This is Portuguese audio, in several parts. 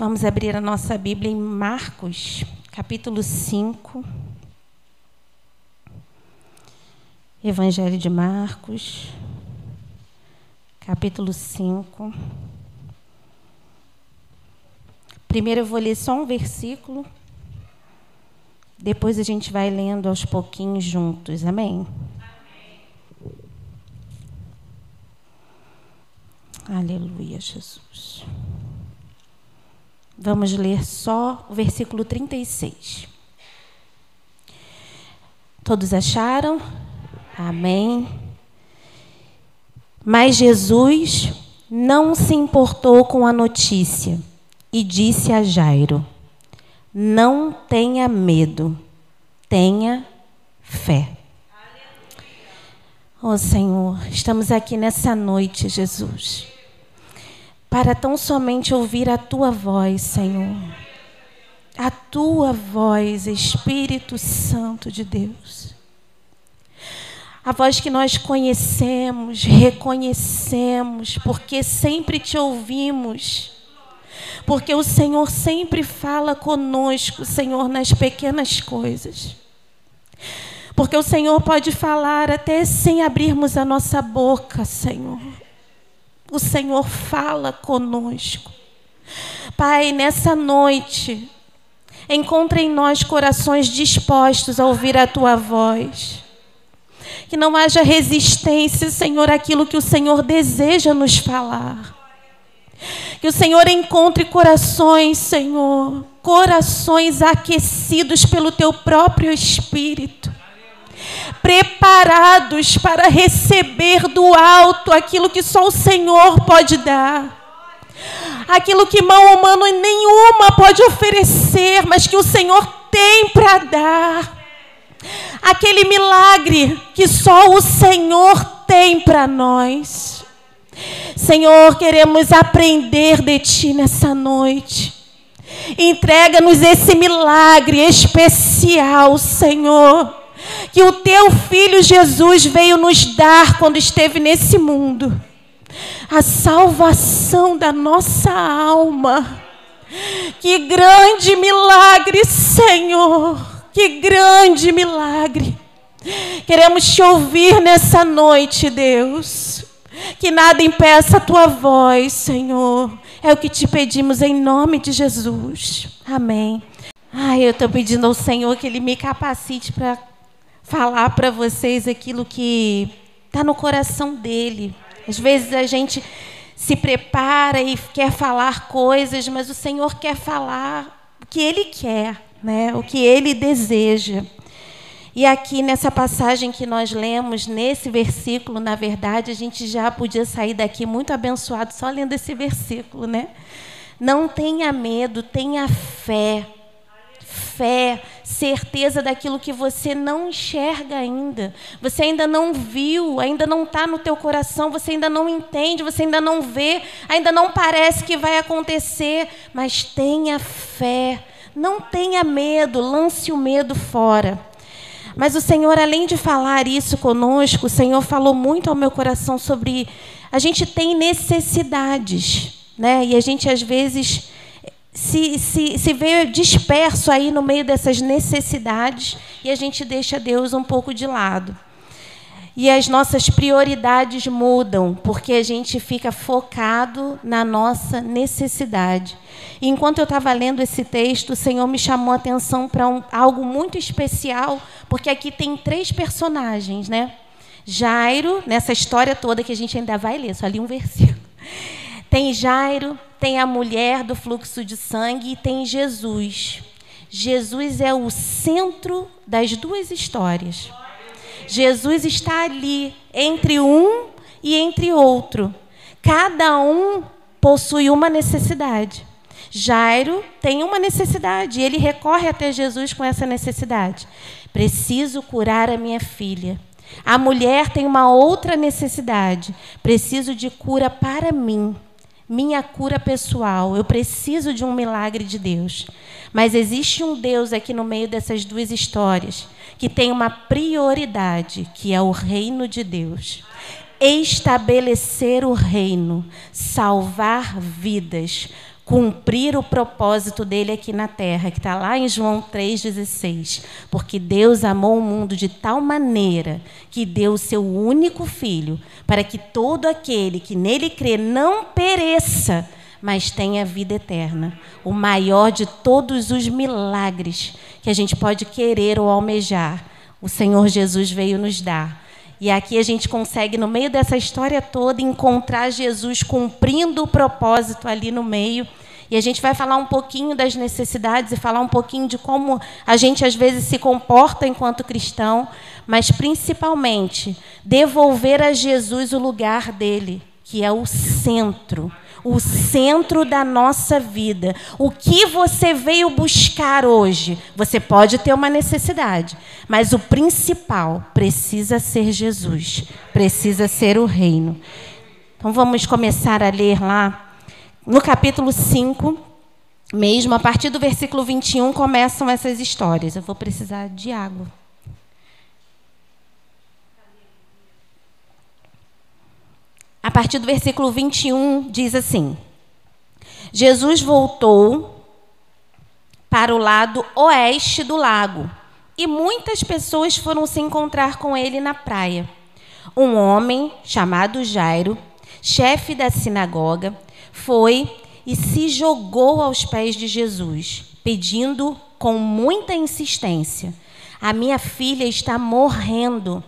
Vamos abrir a nossa Bíblia em Marcos, capítulo 5. Evangelho de Marcos, capítulo 5. Primeiro eu vou ler só um versículo, depois a gente vai lendo aos pouquinhos juntos, amém? Aleluia, Jesus. Vamos ler só o versículo 36. Todos acharam? Amém. Mas Jesus não se importou com a notícia e disse a Jairo: Não tenha medo, tenha fé. Oh Senhor, estamos aqui nessa noite, Jesus para tão somente ouvir a tua voz, Senhor. A tua voz, Espírito Santo de Deus. A voz que nós conhecemos, reconhecemos, porque sempre te ouvimos. Porque o Senhor sempre fala conosco, Senhor, nas pequenas coisas. Porque o Senhor pode falar até sem abrirmos a nossa boca, Senhor o Senhor fala conosco. Pai, nessa noite, encontre em nós corações dispostos a ouvir a tua voz. Que não haja resistência, Senhor, àquilo que o Senhor deseja nos falar. Que o Senhor encontre corações, Senhor, corações aquecidos pelo teu próprio Espírito preparados para receber do alto aquilo que só o Senhor pode dar. Aquilo que mão humana nenhuma pode oferecer, mas que o Senhor tem para dar. Aquele milagre que só o Senhor tem para nós. Senhor, queremos aprender de Ti nessa noite. Entrega-nos esse milagre especial, Senhor que o teu filho Jesus veio nos dar quando esteve nesse mundo a salvação da nossa alma. Que grande milagre, Senhor! Que grande milagre! Queremos te ouvir nessa noite, Deus. Que nada impeça a tua voz, Senhor. É o que te pedimos em nome de Jesus. Amém. Ai, eu estou pedindo ao Senhor que Ele me capacite para falar para vocês aquilo que está no coração dele. Às vezes a gente se prepara e quer falar coisas, mas o Senhor quer falar o que Ele quer, né? o que Ele deseja. E aqui nessa passagem que nós lemos, nesse versículo, na verdade, a gente já podia sair daqui muito abençoado só lendo esse versículo, né? Não tenha medo, tenha fé fé, certeza daquilo que você não enxerga ainda. Você ainda não viu, ainda não está no teu coração, você ainda não entende, você ainda não vê, ainda não parece que vai acontecer, mas tenha fé. Não tenha medo, lance o medo fora. Mas o Senhor, além de falar isso conosco, o Senhor falou muito ao meu coração sobre a gente tem necessidades, né? E a gente às vezes se, se, se vê disperso aí no meio dessas necessidades e a gente deixa Deus um pouco de lado. E as nossas prioridades mudam, porque a gente fica focado na nossa necessidade. E enquanto eu estava lendo esse texto, o Senhor me chamou a atenção para um, algo muito especial, porque aqui tem três personagens, né? Jairo, nessa história toda que a gente ainda vai ler, só li um versículo. Tem Jairo, tem a mulher do fluxo de sangue e tem Jesus. Jesus é o centro das duas histórias. Jesus está ali, entre um e entre outro. Cada um possui uma necessidade. Jairo tem uma necessidade e ele recorre até Jesus com essa necessidade. Preciso curar a minha filha. A mulher tem uma outra necessidade. Preciso de cura para mim minha cura pessoal. Eu preciso de um milagre de Deus. Mas existe um Deus aqui no meio dessas duas histórias que tem uma prioridade, que é o reino de Deus. Estabelecer o reino, salvar vidas, cumprir o propósito dele aqui na terra, que está lá em João 3,16. Porque Deus amou o mundo de tal maneira que deu o seu único filho, para que todo aquele que nele crê não pereça, mas tenha vida eterna. O maior de todos os milagres que a gente pode querer ou almejar, o Senhor Jesus veio nos dar. E aqui a gente consegue, no meio dessa história toda, encontrar Jesus cumprindo o propósito ali no meio. E a gente vai falar um pouquinho das necessidades e falar um pouquinho de como a gente às vezes se comporta enquanto cristão, mas principalmente devolver a Jesus o lugar dele, que é o centro o centro da nossa vida. O que você veio buscar hoje? Você pode ter uma necessidade, mas o principal precisa ser Jesus, precisa ser o reino. Então vamos começar a ler lá no capítulo 5, mesmo a partir do versículo 21 começam essas histórias. Eu vou precisar de água. A partir do versículo 21, diz assim: Jesus voltou para o lado oeste do lago e muitas pessoas foram se encontrar com ele na praia. Um homem chamado Jairo, chefe da sinagoga, foi e se jogou aos pés de Jesus, pedindo com muita insistência: A minha filha está morrendo.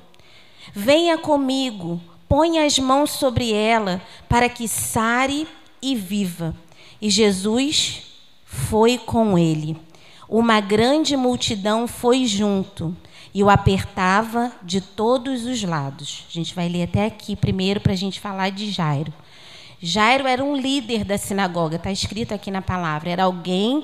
Venha comigo põe as mãos sobre ela para que sare e viva. E Jesus foi com ele. Uma grande multidão foi junto e o apertava de todos os lados. A gente vai ler até aqui primeiro para a gente falar de Jairo. Jairo era um líder da sinagoga, está escrito aqui na palavra. Era alguém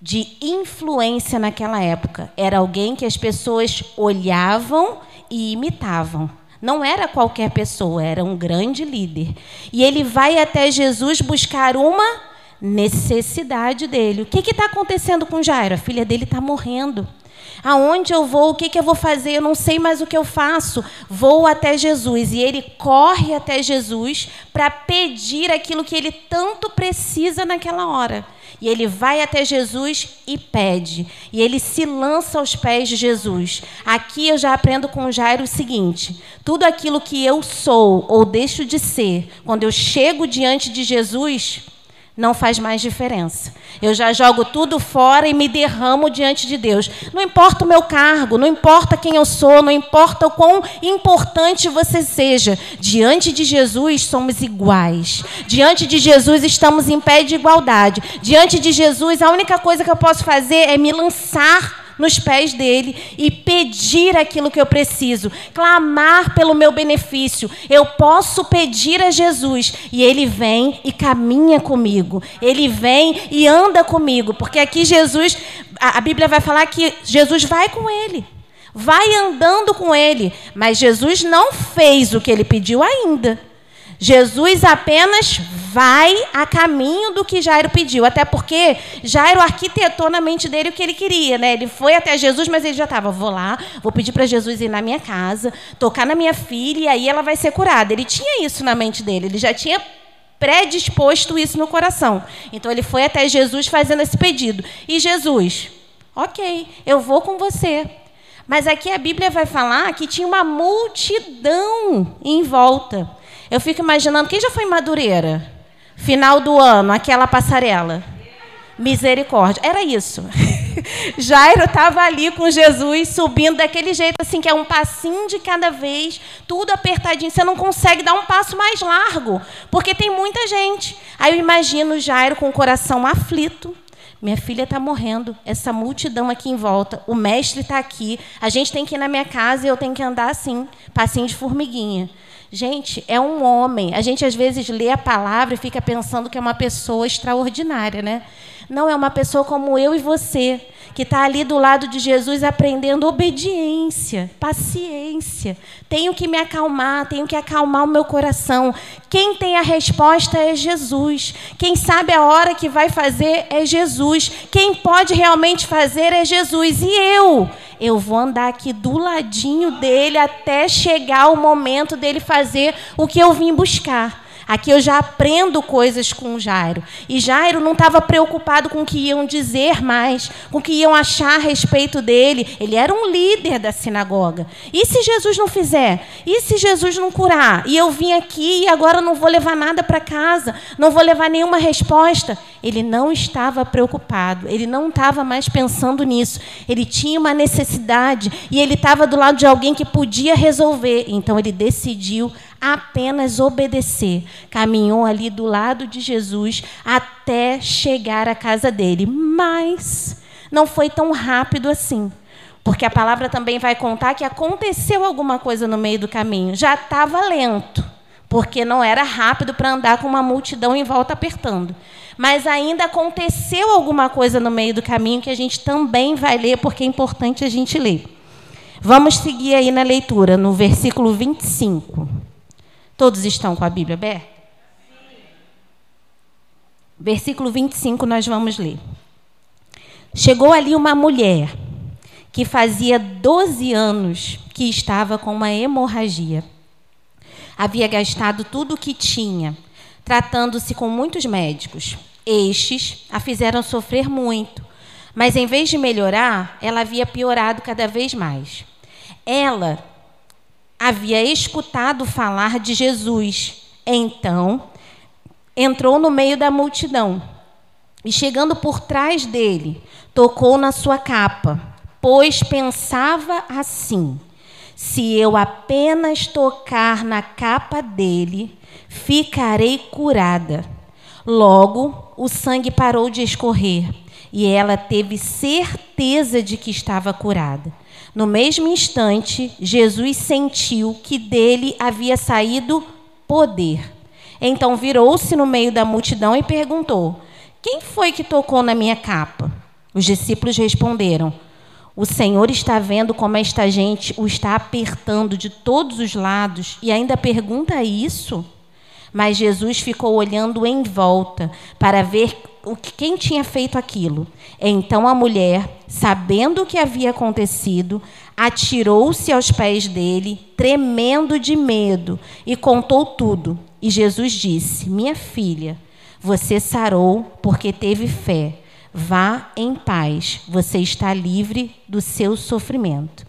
de influência naquela época. Era alguém que as pessoas olhavam e imitavam. Não era qualquer pessoa, era um grande líder. E ele vai até Jesus buscar uma necessidade dele. O que está acontecendo com Jairo? A filha dele está morrendo. Aonde eu vou? O que, que eu vou fazer? Eu não sei mais o que eu faço. Vou até Jesus. E ele corre até Jesus para pedir aquilo que ele tanto precisa naquela hora. E ele vai até Jesus e pede. E ele se lança aos pés de Jesus. Aqui eu já aprendo com Jairo o seguinte: tudo aquilo que eu sou ou deixo de ser, quando eu chego diante de Jesus, não faz mais diferença. Eu já jogo tudo fora e me derramo diante de Deus. Não importa o meu cargo, não importa quem eu sou, não importa o quão importante você seja. Diante de Jesus somos iguais. Diante de Jesus estamos em pé de igualdade. Diante de Jesus, a única coisa que eu posso fazer é me lançar nos pés dele e pedir aquilo que eu preciso, clamar pelo meu benefício. Eu posso pedir a Jesus e ele vem e caminha comigo. Ele vem e anda comigo, porque aqui Jesus, a Bíblia vai falar que Jesus vai com ele. Vai andando com ele, mas Jesus não fez o que ele pediu ainda. Jesus apenas vai a caminho do que Jairo pediu, até porque Jairo arquitetou na mente dele o que ele queria, né? Ele foi até Jesus, mas ele já estava, vou lá, vou pedir para Jesus ir na minha casa, tocar na minha filha e aí ela vai ser curada. Ele tinha isso na mente dele, ele já tinha predisposto isso no coração. Então ele foi até Jesus fazendo esse pedido. E Jesus, ok, eu vou com você. Mas aqui a Bíblia vai falar que tinha uma multidão em volta. Eu fico imaginando, quem já foi em Madureira? Final do ano, aquela passarela. Misericórdia. Era isso. Jairo estava ali com Jesus, subindo daquele jeito, assim, que é um passinho de cada vez, tudo apertadinho. Você não consegue dar um passo mais largo, porque tem muita gente. Aí eu imagino Jairo com o coração aflito. Minha filha está morrendo, essa multidão aqui em volta, o mestre está aqui, a gente tem que ir na minha casa e eu tenho que andar assim, passinho de formiguinha. Gente, é um homem. A gente às vezes lê a palavra e fica pensando que é uma pessoa extraordinária, né? Não, é uma pessoa como eu e você, que está ali do lado de Jesus aprendendo obediência, paciência. Tenho que me acalmar, tenho que acalmar o meu coração. Quem tem a resposta é Jesus. Quem sabe a hora que vai fazer é Jesus. Quem pode realmente fazer é Jesus. E eu? eu vou andar aqui do ladinho dele até chegar o momento dele fazer o que eu vim buscar. Aqui eu já aprendo coisas com Jairo. E Jairo não estava preocupado com o que iam dizer mais, com o que iam achar a respeito dele. Ele era um líder da sinagoga. E se Jesus não fizer? E se Jesus não curar? E eu vim aqui e agora não vou levar nada para casa, não vou levar nenhuma resposta. Ele não estava preocupado, ele não estava mais pensando nisso. Ele tinha uma necessidade e ele estava do lado de alguém que podia resolver. Então ele decidiu apenas obedecer. Caminhou ali do lado de Jesus até chegar à casa dele. Mas não foi tão rápido assim. Porque a palavra também vai contar que aconteceu alguma coisa no meio do caminho. Já estava lento, porque não era rápido para andar com uma multidão em volta apertando. Mas ainda aconteceu alguma coisa no meio do caminho que a gente também vai ler, porque é importante a gente ler. Vamos seguir aí na leitura, no versículo 25. Todos estão com a Bíblia aberta? Versículo 25 nós vamos ler. Chegou ali uma mulher que fazia 12 anos que estava com uma hemorragia. Havia gastado tudo o que tinha, tratando-se com muitos médicos. Estes a fizeram sofrer muito, mas em vez de melhorar, ela havia piorado cada vez mais. Ela havia escutado falar de Jesus. Então, entrou no meio da multidão e, chegando por trás dele, tocou na sua capa, pois pensava assim: se eu apenas tocar na capa dele, ficarei curada. Logo, o sangue parou de escorrer e ela teve certeza de que estava curada. No mesmo instante, Jesus sentiu que dele havia saído poder. Então virou-se no meio da multidão e perguntou: Quem foi que tocou na minha capa? Os discípulos responderam: O Senhor está vendo como esta gente o está apertando de todos os lados e ainda pergunta isso? Mas Jesus ficou olhando em volta para ver quem tinha feito aquilo. Então a mulher, sabendo o que havia acontecido, atirou-se aos pés dele, tremendo de medo, e contou tudo. E Jesus disse: Minha filha, você sarou porque teve fé. Vá em paz, você está livre do seu sofrimento.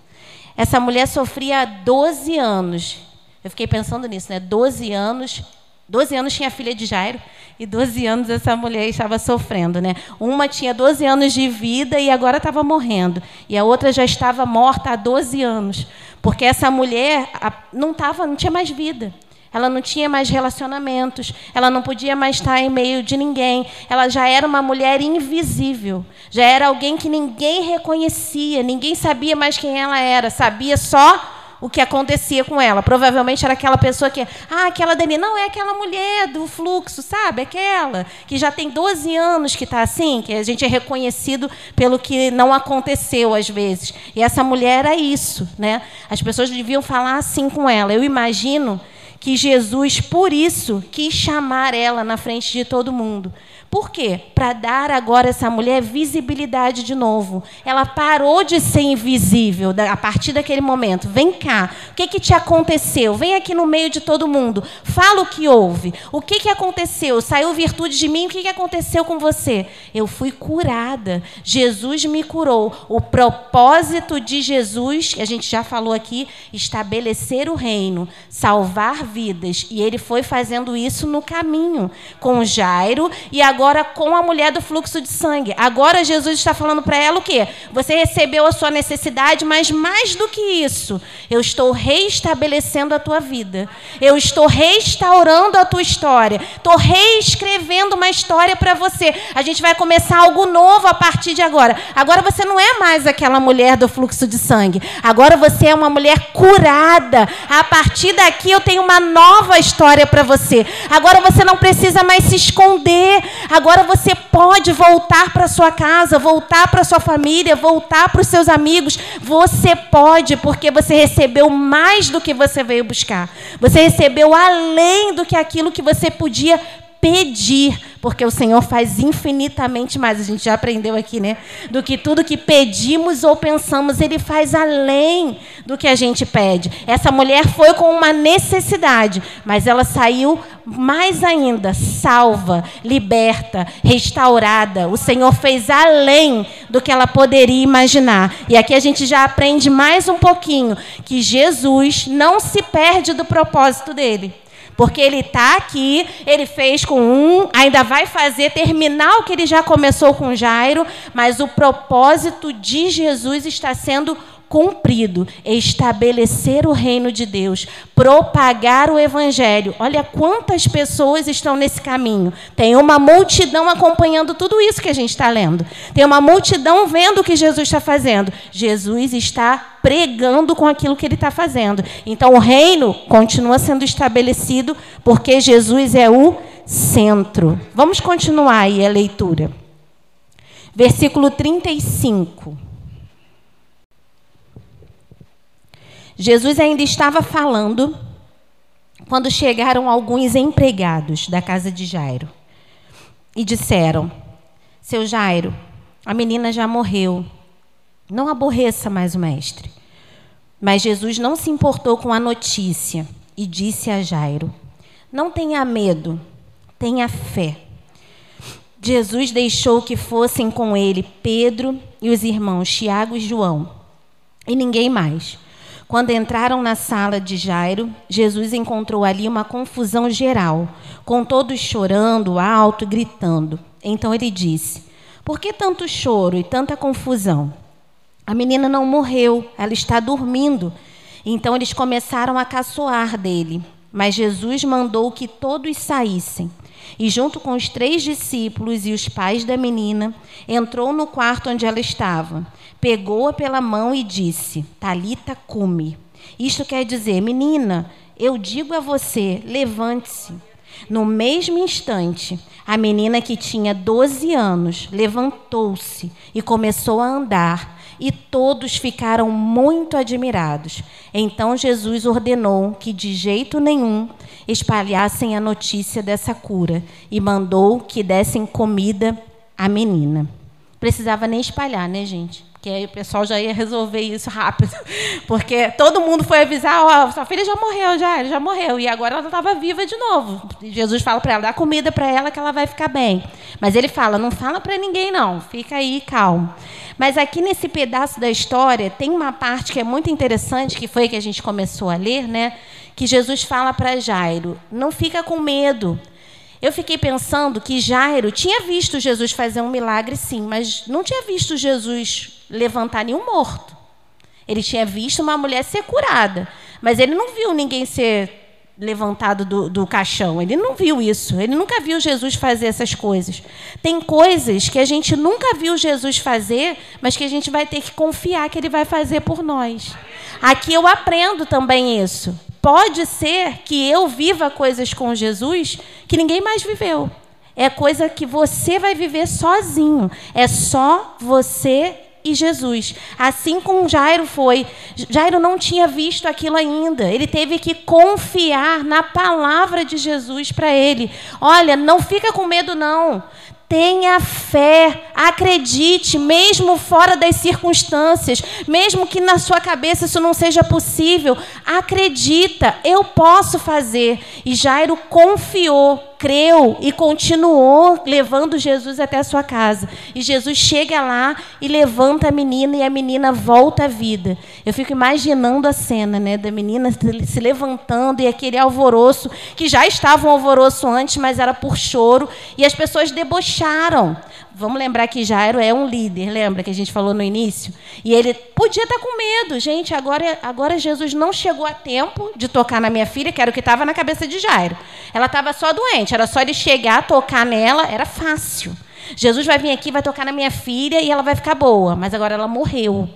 Essa mulher sofria há 12 anos. Eu fiquei pensando nisso, né? 12 anos 12 anos tinha a filha de Jairo e 12 anos essa mulher estava sofrendo, né? Uma tinha 12 anos de vida e agora estava morrendo, e a outra já estava morta há 12 anos, porque essa mulher não tava, não tinha mais vida. Ela não tinha mais relacionamentos, ela não podia mais estar em meio de ninguém. Ela já era uma mulher invisível, já era alguém que ninguém reconhecia, ninguém sabia mais quem ela era, sabia só o que acontecia com ela. Provavelmente era aquela pessoa que, ah, aquela Dani, não é aquela mulher do fluxo, sabe? Aquela que já tem 12 anos que está assim, que a gente é reconhecido pelo que não aconteceu às vezes. E essa mulher era isso, né? As pessoas deviam falar assim com ela. Eu imagino que Jesus, por isso, quis chamar ela na frente de todo mundo. Por quê? Para dar agora essa mulher visibilidade de novo. Ela parou de ser invisível a partir daquele momento. Vem cá, o que, que te aconteceu? Vem aqui no meio de todo mundo. Fala o que houve. O que, que aconteceu? Saiu virtude de mim? O que, que aconteceu com você? Eu fui curada. Jesus me curou. O propósito de Jesus, que a gente já falou aqui, estabelecer o reino, salvar vidas. E ele foi fazendo isso no caminho com Jairo e agora agora com a mulher do fluxo de sangue. Agora Jesus está falando para ela o quê? Você recebeu a sua necessidade, mas mais do que isso, eu estou reestabelecendo a tua vida. Eu estou restaurando a tua história. Estou reescrevendo uma história para você. A gente vai começar algo novo a partir de agora. Agora você não é mais aquela mulher do fluxo de sangue. Agora você é uma mulher curada. A partir daqui eu tenho uma nova história para você. Agora você não precisa mais se esconder. Agora você pode voltar para sua casa, voltar para sua família, voltar para os seus amigos. Você pode, porque você recebeu mais do que você veio buscar. Você recebeu além do que aquilo que você podia pedir, porque o Senhor faz infinitamente mais. A gente já aprendeu aqui, né? Do que tudo que pedimos ou pensamos, Ele faz além do que a gente pede. Essa mulher foi com uma necessidade, mas ela saiu mais ainda salva, liberta, restaurada. O Senhor fez além do que ela poderia imaginar. E aqui a gente já aprende mais um pouquinho que Jesus não se perde do propósito dele. Porque ele está aqui, ele fez com um, ainda vai fazer, terminar o que ele já começou com Jairo, mas o propósito de Jesus está sendo cumprido, estabelecer o reino de Deus, propagar o evangelho. Olha quantas pessoas estão nesse caminho. Tem uma multidão acompanhando tudo isso que a gente está lendo. Tem uma multidão vendo o que Jesus está fazendo. Jesus está pregando com aquilo que ele está fazendo. Então o reino continua sendo estabelecido porque Jesus é o centro. Vamos continuar aí a leitura. Versículo 35. Jesus ainda estava falando quando chegaram alguns empregados da casa de Jairo e disseram: Seu Jairo, a menina já morreu. Não aborreça mais o mestre. Mas Jesus não se importou com a notícia e disse a Jairo: Não tenha medo, tenha fé. Jesus deixou que fossem com ele Pedro e os irmãos Tiago e João, e ninguém mais. Quando entraram na sala de Jairo, Jesus encontrou ali uma confusão geral, com todos chorando alto, gritando. Então ele disse: Por que tanto choro e tanta confusão? A menina não morreu, ela está dormindo. Então eles começaram a caçoar dele. Mas Jesus mandou que todos saíssem. E, junto com os três discípulos e os pais da menina, entrou no quarto onde ela estava pegou-a pela mão e disse: Talita cume. Isto quer dizer, menina, eu digo a você, levante-se. No mesmo instante, a menina que tinha 12 anos levantou-se e começou a andar, e todos ficaram muito admirados. Então Jesus ordenou que de jeito nenhum espalhassem a notícia dessa cura e mandou que dessem comida à menina. Precisava nem espalhar, né, gente? Que aí o pessoal já ia resolver isso rápido, porque todo mundo foi avisar, ó, oh, sua filha já morreu, já, já morreu, e agora ela estava viva de novo. E Jesus fala para ela, dá comida para ela que ela vai ficar bem. Mas ele fala, não fala para ninguém não, fica aí calmo. Mas aqui nesse pedaço da história tem uma parte que é muito interessante, que foi que a gente começou a ler, né? Que Jesus fala para Jairo, não fica com medo. Eu fiquei pensando que Jairo tinha visto Jesus fazer um milagre, sim, mas não tinha visto Jesus levantar nenhum morto. Ele tinha visto uma mulher ser curada, mas ele não viu ninguém ser levantado do, do caixão. Ele não viu isso. Ele nunca viu Jesus fazer essas coisas. Tem coisas que a gente nunca viu Jesus fazer, mas que a gente vai ter que confiar que ele vai fazer por nós. Aqui eu aprendo também isso. Pode ser que eu viva coisas com Jesus que ninguém mais viveu. É coisa que você vai viver sozinho. É só você e Jesus. Assim como Jairo foi. Jairo não tinha visto aquilo ainda. Ele teve que confiar na palavra de Jesus para ele. Olha, não fica com medo não. Tenha fé, acredite, mesmo fora das circunstâncias, mesmo que na sua cabeça isso não seja possível, acredita, eu posso fazer. E Jairo confiou creu e continuou levando Jesus até a sua casa. E Jesus chega lá e levanta a menina e a menina volta à vida. Eu fico imaginando a cena, né, da menina se levantando e aquele alvoroço que já estava um alvoroço antes, mas era por choro e as pessoas debocharam. Vamos lembrar que Jairo é um líder, lembra que a gente falou no início? E ele podia estar com medo. Gente, agora, agora Jesus não chegou a tempo de tocar na minha filha, que era o que estava na cabeça de Jairo. Ela estava só doente, era só ele chegar, tocar nela, era fácil. Jesus vai vir aqui, vai tocar na minha filha e ela vai ficar boa. Mas agora ela morreu.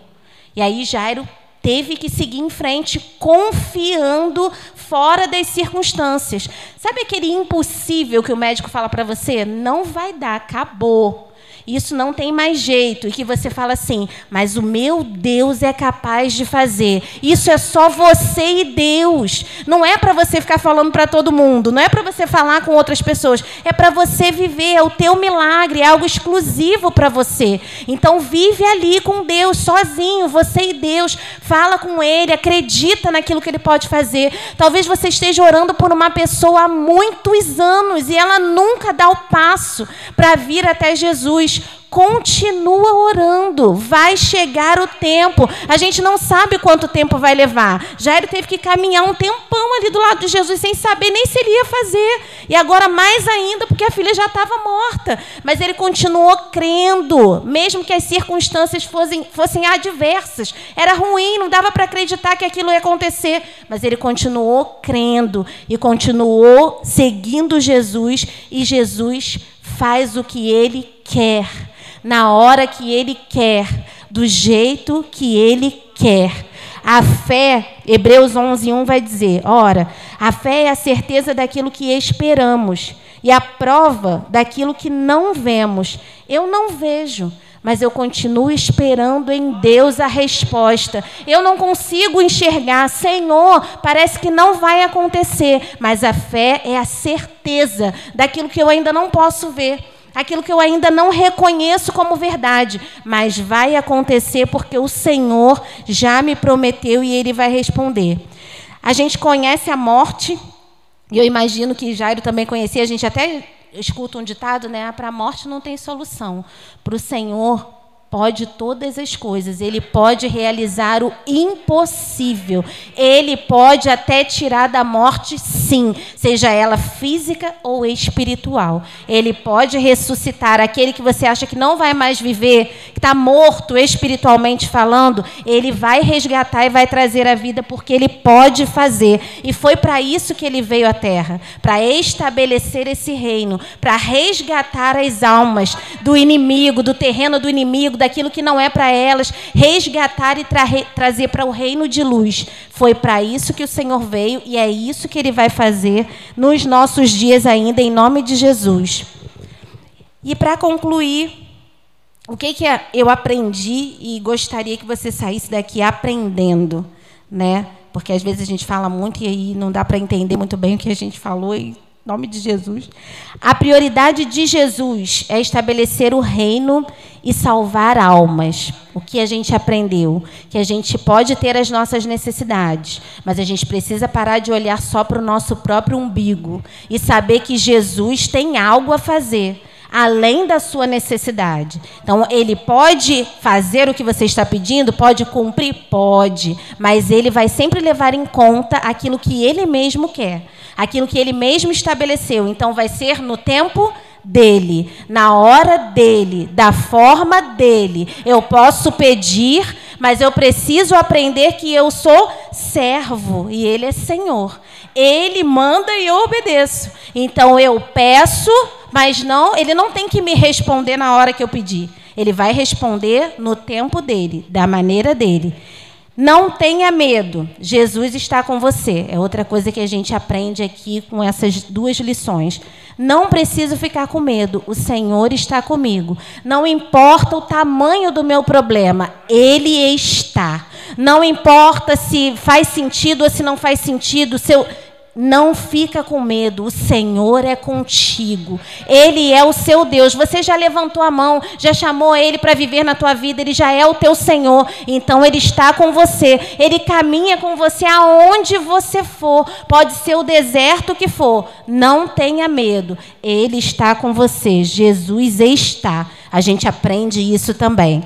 E aí Jairo teve que seguir em frente, confiando fora das circunstâncias. Sabe aquele impossível que o médico fala para você? Não vai dar, acabou. Isso não tem mais jeito, e que você fala assim, mas o meu Deus é capaz de fazer. Isso é só você e Deus. Não é para você ficar falando para todo mundo, não é para você falar com outras pessoas, é para você viver, é o teu milagre, é algo exclusivo para você. Então vive ali com Deus, sozinho, você e Deus. Fala com Ele, acredita naquilo que Ele pode fazer. Talvez você esteja orando por uma pessoa há muitos anos e ela nunca dá o passo para vir até Jesus continua orando. Vai chegar o tempo. A gente não sabe quanto tempo vai levar. Jairo teve que caminhar um tempão ali do lado de Jesus sem saber nem se ele ia fazer. E agora mais ainda porque a filha já estava morta. Mas ele continuou crendo, mesmo que as circunstâncias fossem, fossem adversas. Era ruim, não dava para acreditar que aquilo ia acontecer. Mas ele continuou crendo e continuou seguindo Jesus. E Jesus faz o que ele quer na hora que Ele quer, do jeito que Ele quer. A fé, Hebreus 11, 1 vai dizer: ora, a fé é a certeza daquilo que esperamos e a prova daquilo que não vemos. Eu não vejo, mas eu continuo esperando em Deus a resposta. Eu não consigo enxergar, Senhor, parece que não vai acontecer, mas a fé é a certeza daquilo que eu ainda não posso ver aquilo que eu ainda não reconheço como verdade, mas vai acontecer porque o Senhor já me prometeu e ele vai responder. A gente conhece a morte, e eu imagino que Jairo também conhecia, a gente até escuta um ditado, né? Para a morte não tem solução. Para o Senhor pode todas as coisas, ele pode realizar o impossível, ele pode até tirar da morte, sim, seja ela física ou espiritual. Ele pode ressuscitar aquele que você acha que não vai mais viver, que está morto espiritualmente falando, ele vai resgatar e vai trazer a vida, porque ele pode fazer. E foi para isso que ele veio à terra para estabelecer esse reino, para resgatar as almas do inimigo, do terreno do inimigo, daquilo que não é para elas, resgatar e tra trazer para o reino de luz. Foi para isso que o Senhor veio e é isso que ele vai fazer nos nossos dias ainda, em nome de Jesus. E para concluir, o que, que eu aprendi e gostaria que você saísse daqui aprendendo, né? Porque às vezes a gente fala muito e aí não dá para entender muito bem o que a gente falou e nome de Jesus. A prioridade de Jesus é estabelecer o reino e salvar almas. O que a gente aprendeu? Que a gente pode ter as nossas necessidades, mas a gente precisa parar de olhar só para o nosso próprio umbigo e saber que Jesus tem algo a fazer além da sua necessidade. Então, ele pode fazer o que você está pedindo, pode cumprir? Pode, mas ele vai sempre levar em conta aquilo que ele mesmo quer aquilo que ele mesmo estabeleceu. Então, vai ser no tempo dele, na hora dele, da forma dele. Eu posso pedir, mas eu preciso aprender que eu sou servo e ele é Senhor. Ele manda e eu obedeço. Então eu peço, mas não, ele não tem que me responder na hora que eu pedir. Ele vai responder no tempo dele, da maneira dele. Não tenha medo, Jesus está com você. É outra coisa que a gente aprende aqui com essas duas lições. Não preciso ficar com medo, o Senhor está comigo. Não importa o tamanho do meu problema, Ele está. Não importa se faz sentido ou se não faz sentido, se eu não fica com medo, o Senhor é contigo. Ele é o seu Deus. Você já levantou a mão, já chamou ele para viver na tua vida, ele já é o teu Senhor. Então ele está com você. Ele caminha com você aonde você for. Pode ser o deserto que for. Não tenha medo. Ele está com você. Jesus está. A gente aprende isso também.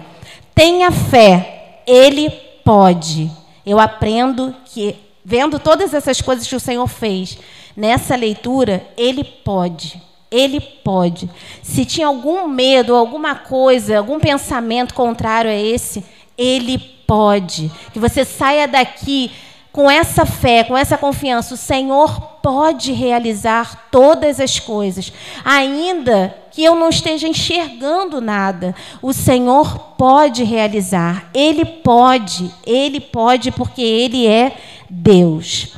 Tenha fé. Ele pode. Eu aprendo que vendo todas essas coisas que o Senhor fez nessa leitura, ele pode. Ele pode. Se tinha algum medo, alguma coisa, algum pensamento contrário a esse, ele pode. Que você saia daqui com essa fé, com essa confiança. O Senhor pode realizar todas as coisas, ainda que eu não esteja enxergando nada. O Senhor pode realizar. Ele pode. Ele pode porque ele é Deus.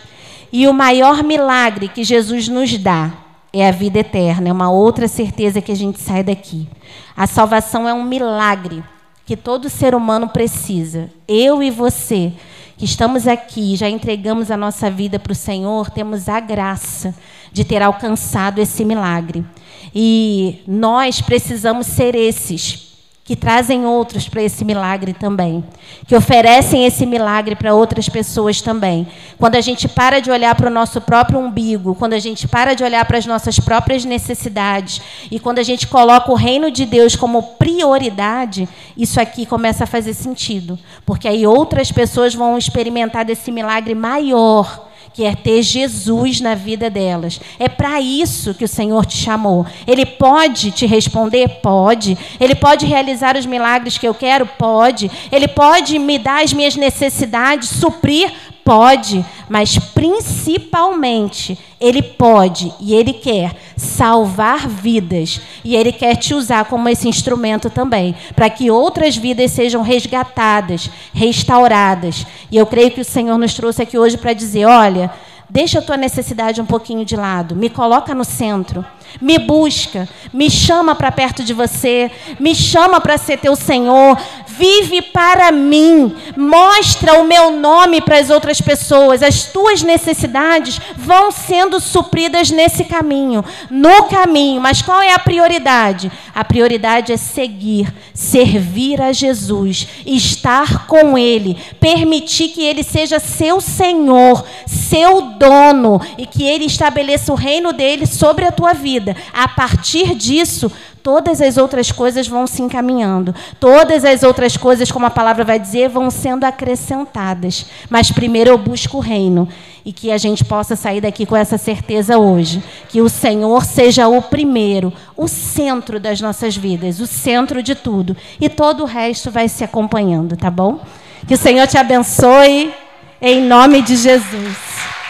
E o maior milagre que Jesus nos dá é a vida eterna, é uma outra certeza que a gente sai daqui. A salvação é um milagre que todo ser humano precisa. Eu e você, que estamos aqui, já entregamos a nossa vida para o Senhor, temos a graça de ter alcançado esse milagre. E nós precisamos ser esses que trazem outros para esse milagre também, que oferecem esse milagre para outras pessoas também. Quando a gente para de olhar para o nosso próprio umbigo, quando a gente para de olhar para as nossas próprias necessidades e quando a gente coloca o reino de Deus como prioridade, isso aqui começa a fazer sentido, porque aí outras pessoas vão experimentar desse milagre maior que é ter Jesus na vida delas. É para isso que o Senhor te chamou. Ele pode te responder? Pode. Ele pode realizar os milagres que eu quero? Pode. Ele pode me dar as minhas necessidades, suprir? Pode, mas principalmente ele pode e ele quer salvar vidas. E ele quer te usar como esse instrumento também, para que outras vidas sejam resgatadas, restauradas. E eu creio que o Senhor nos trouxe aqui hoje para dizer, olha, deixa a tua necessidade um pouquinho de lado, me coloca no centro. Me busca, me chama para perto de você, me chama para ser teu Senhor, vive para mim, mostra o meu nome para as outras pessoas, as tuas necessidades vão sendo supridas nesse caminho, no caminho, mas qual é a prioridade? A prioridade é seguir, servir a Jesus, estar com Ele, permitir que Ele seja seu Senhor, seu dono e que Ele estabeleça o reino dele sobre a tua vida. A partir disso, todas as outras coisas vão se encaminhando. Todas as outras coisas, como a palavra vai dizer, vão sendo acrescentadas. Mas primeiro eu busco o reino. E que a gente possa sair daqui com essa certeza hoje. Que o Senhor seja o primeiro, o centro das nossas vidas, o centro de tudo. E todo o resto vai se acompanhando, tá bom? Que o Senhor te abençoe, em nome de Jesus.